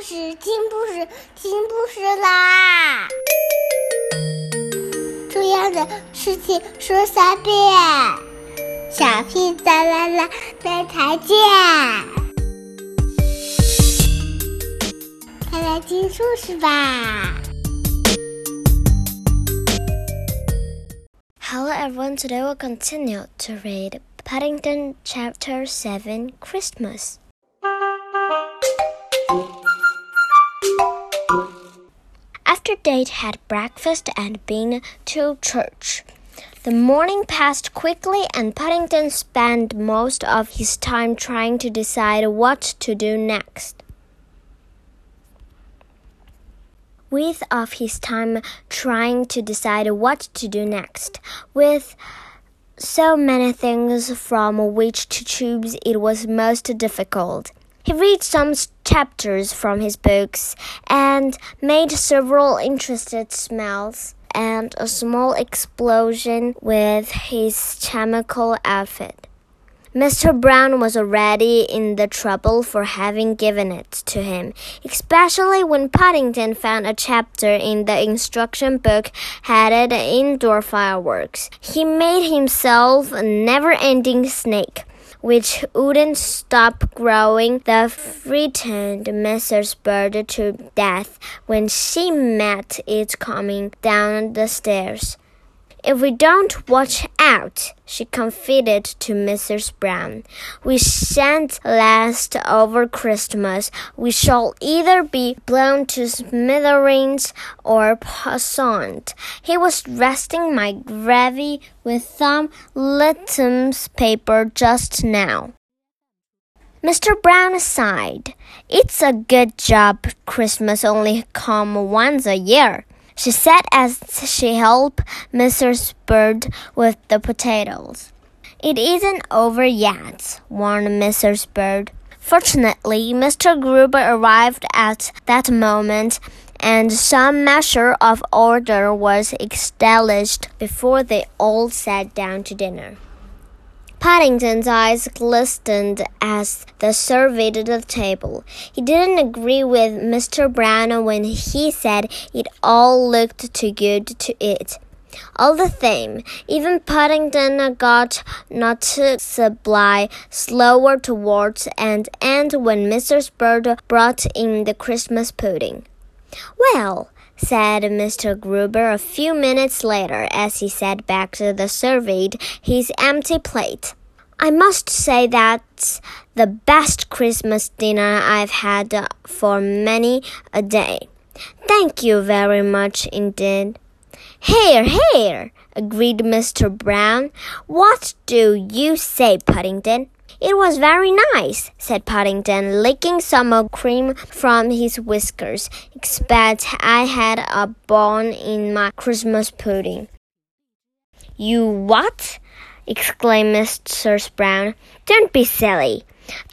事，听故事，听故事啦！重要的事情说三遍，小屁哒啦啦，明天见！快来听故事吧！Hello everyone, today we'll continue to read Paddington Chapter 7 Christmas. After Date had breakfast and been to church, the morning passed quickly, and Paddington spent most of his time trying to decide what to do next. With of his time trying to decide what to do next, with so many things from which to choose, it was most difficult. He read some chapters from his books and made several interested smells and a small explosion with his chemical outfit. Mr. Brown was already in the trouble for having given it to him, especially when Paddington found a chapter in the instruction book headed Indoor Fireworks. He made himself a never ending snake which wouldn't stop growing, the frightened Mrs. Bird to death when she met it coming down the stairs. If we don't watch out, she confided to Mrs. Brown, we shan't last over Christmas. We shall either be blown to smithereens or poisoned. He was resting my gravy with some litmus paper just now. Mr. Brown sighed. It's a good job Christmas only come once a year she said as she helped Mrs. Bird with the potatoes. It isn't over yet, warned Mrs. Bird. Fortunately, Mr. Gruber arrived at that moment, and some measure of order was established before they all sat down to dinner. Paddington's eyes glistened as they surveyed the table. He didn't agree with Mr. Brown when he said it all looked too good to eat. All the same, even Paddington got noticeably slower towards and end when Mrs. Bird brought in the Christmas pudding. Well, said Mr. Gruber a few minutes later as he sat back to the surveyed his empty plate. I must say that's the best Christmas dinner I've had for many a day. Thank you very much indeed. Here, here, agreed Mr. Brown. What do you say, Paddington? It was very nice, said Paddington, licking some of cream from his whiskers. Expect I had a bone in my Christmas pudding. You what? exclaimed Mrs. Brown. Don't be silly.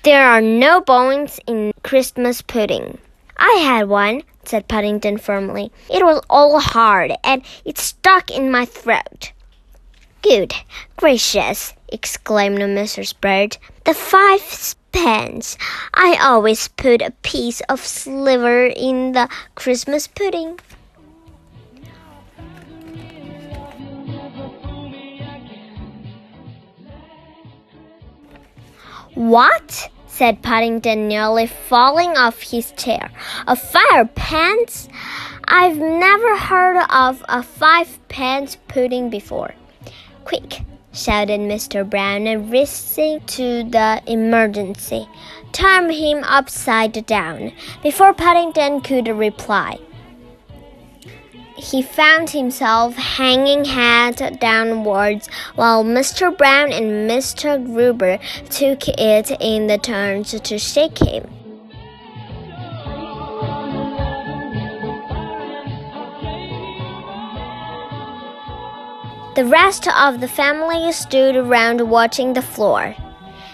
There are no bones in Christmas pudding. I had one, said Paddington firmly. It was all hard, and it stuck in my throat. Good gracious, exclaimed Mrs. Bird. The five pence. I always put a piece of sliver in the Christmas pudding. What? said Paddington, nearly falling off his chair. A fire pants? I've never heard of a five pence pudding before. Quick, shouted Mr. Brown, rising to the emergency. Turn him upside down. Before Paddington could reply, he found himself hanging head downwards while Mr. Brown and Mr. Gruber took it in the turns to shake him. The rest of the family stood around watching the floor.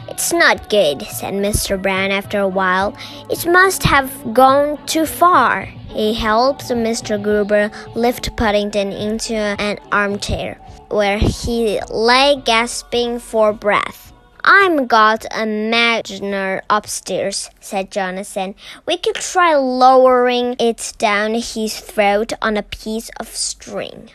It's not good, said Mr. Brown after a while. It must have gone too far. He helped Mr. Gruber lift Paddington into an armchair, where he lay gasping for breath. I'm got a imaginary upstairs, said Jonathan. We could try lowering it down his throat on a piece of string.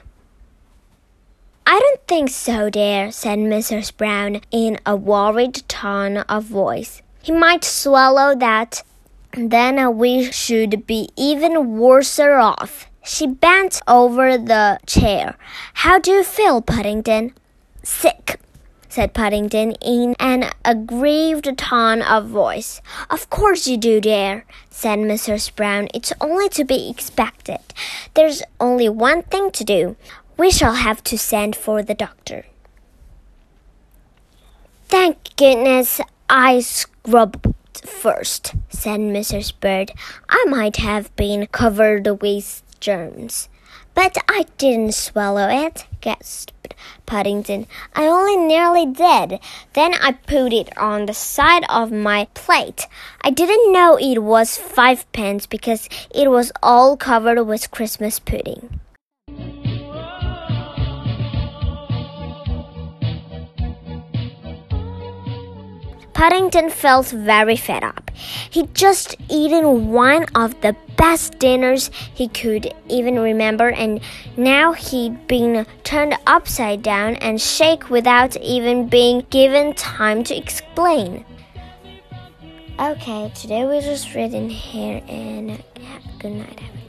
I don't think so, dear, said Mrs. Brown in a worried tone of voice. He might swallow that, then we should be even worse off. She bent over the chair. How do you feel, Paddington? Sick, said Paddington in an aggrieved tone of voice. Of course you do, dear, said Mrs. Brown. It's only to be expected. There's only one thing to do. We shall have to send for the doctor. Thank goodness I scrubbed first, said Mrs. Bird. I might have been covered with germs. But I didn't swallow it, gasped Paddington. I only nearly did. Then I put it on the side of my plate. I didn't know it was five pence because it was all covered with Christmas pudding. Paddington felt very fed up. He'd just eaten one of the best dinners he could even remember, and now he'd been turned upside down and shake without even being given time to explain. Okay, today we're just reading here, and good night, everyone.